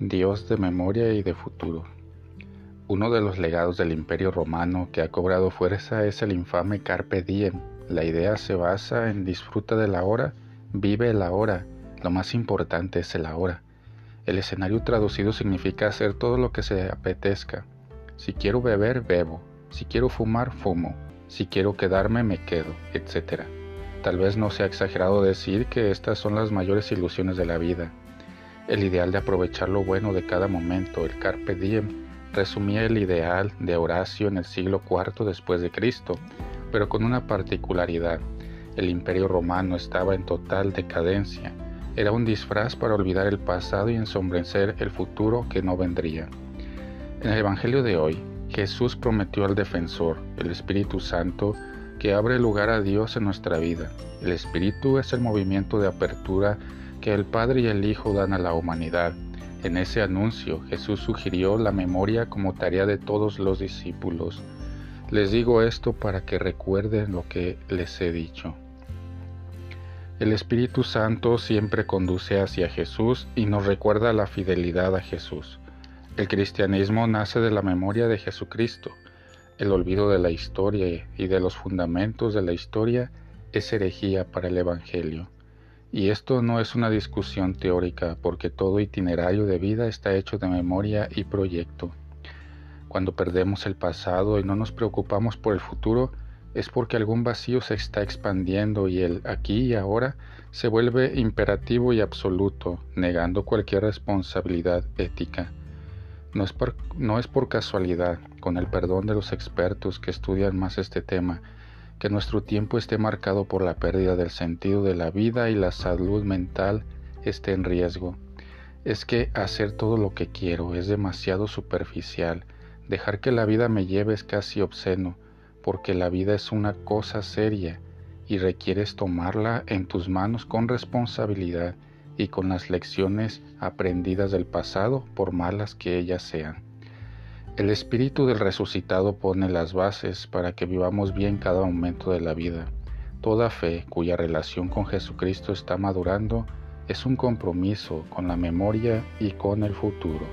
Dios de memoria y de futuro. Uno de los legados del Imperio Romano que ha cobrado fuerza es el infame Carpe Diem. La idea se basa en disfruta de la hora, vive la hora, lo más importante es el ahora. El escenario traducido significa hacer todo lo que se apetezca. Si quiero beber, bebo. Si quiero fumar, fumo. Si quiero quedarme, me quedo, etc. Tal vez no sea exagerado decir que estas son las mayores ilusiones de la vida el ideal de aprovechar lo bueno de cada momento, el carpe diem, resumía el ideal de Horacio en el siglo IV después de Cristo, pero con una particularidad. El imperio romano estaba en total decadencia. Era un disfraz para olvidar el pasado y ensombrecer el futuro que no vendría. En el Evangelio de hoy, Jesús prometió al defensor, el Espíritu Santo, que abre lugar a Dios en nuestra vida. El Espíritu es el movimiento de apertura que el Padre y el Hijo dan a la humanidad. En ese anuncio Jesús sugirió la memoria como tarea de todos los discípulos. Les digo esto para que recuerden lo que les he dicho. El Espíritu Santo siempre conduce hacia Jesús y nos recuerda la fidelidad a Jesús. El cristianismo nace de la memoria de Jesucristo. El olvido de la historia y de los fundamentos de la historia es herejía para el Evangelio. Y esto no es una discusión teórica, porque todo itinerario de vida está hecho de memoria y proyecto. Cuando perdemos el pasado y no nos preocupamos por el futuro, es porque algún vacío se está expandiendo y el aquí y ahora se vuelve imperativo y absoluto, negando cualquier responsabilidad ética. No es, por, no es por casualidad, con el perdón de los expertos que estudian más este tema, que nuestro tiempo esté marcado por la pérdida del sentido de la vida y la salud mental esté en riesgo. Es que hacer todo lo que quiero es demasiado superficial. Dejar que la vida me lleve es casi obsceno, porque la vida es una cosa seria y requieres tomarla en tus manos con responsabilidad y con las lecciones aprendidas del pasado, por malas que ellas sean. El Espíritu del resucitado pone las bases para que vivamos bien cada momento de la vida. Toda fe cuya relación con Jesucristo está madurando es un compromiso con la memoria y con el futuro.